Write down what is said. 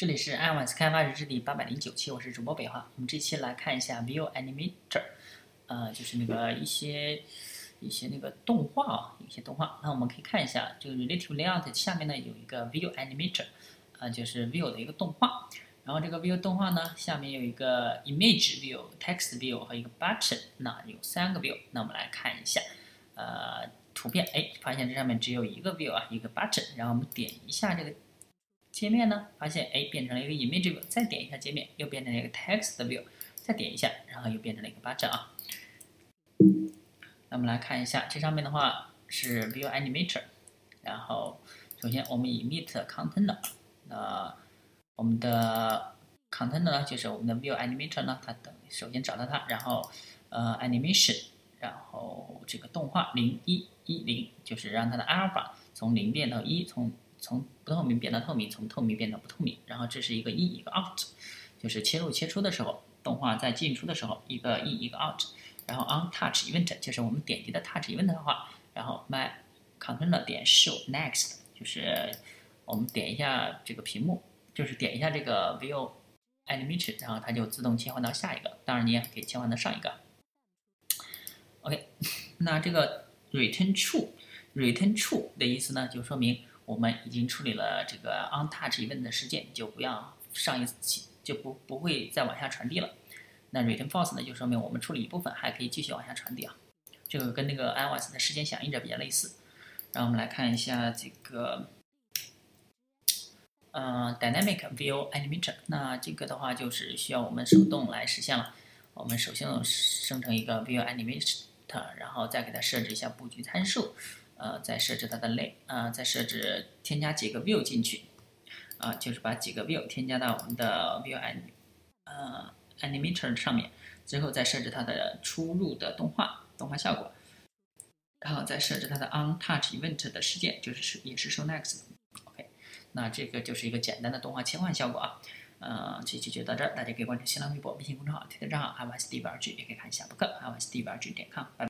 这里是 iOS 开发日志第八百零九期，我是主播北华。我们这期来看一下 View Animator，呃，就是那个一些一些那个动画啊，一些动画。那我们可以看一下，这个 Relative Layout 下面呢有一个 View Animator，啊，就是 View 的一个动画。然后这个 View 动画呢，下面有一个 Image View、Text View 和一个 Button，那有三个 View。那我们来看一下，呃，图片，哎，发现这上面只有一个 View 啊，一个 Button。然后我们点一下这个。界面呢，发现哎变成了一个 image view，再点一下界面又变成了一个 text view，再点一下，然后又变成了一个 button 啊。那我们来看一下，这上面的话是 view animator，然后首先我们以 meet container，那我们的 container 呢就是我们的 view animator 呢，它等首先找到它，然后呃 animation，然后这个动画零一一零，就是让它的 alpha 从零变到一，从从不透明变到透明，从透明变到不透明，然后这是一个 in 一个 out，就是切入切出的时候，动画在进出的时候，一个 in 一个 out，然后 on touch event 就是我们点击的 touch event 的话，然后 my controller 点 show next 就是我们点一下这个屏幕，就是点一下这个 view animation，然后它就自动切换到下一个，当然你也可以切换到上一个。OK，那这个 return true，return true 的意思呢，就说明。我们已经处理了这个 on touch event 的事件，就不要上一次就不不会再往下传递了。那 return false 呢，就说明我们处理一部分还可以继续往下传递啊。这个跟那个 iOS 的事件响应者比较类似。然后我们来看一下这个，嗯，dynamic view animator。那这个的话就是需要我们手动来实现了。我们首先生成一个 view animator，然后再给它设置一下布局参数。呃，再设置它的类，呃，再设置添加几个 view 进去，啊，就是把几个 view 添加到我们的 view an，呃，animator 上面，最后再设置它的出入的动画动画效果，然后再设置它的 on touch event 的事件，就是是也是 show next，OK，那这个就是一个简单的动画切换效果啊，呃，这期就到这儿，大家可以关注新浪微博、微信公众号、推特账号 i y s d v r g 也可以看一下博客 i y s d v r g 点 com，拜拜。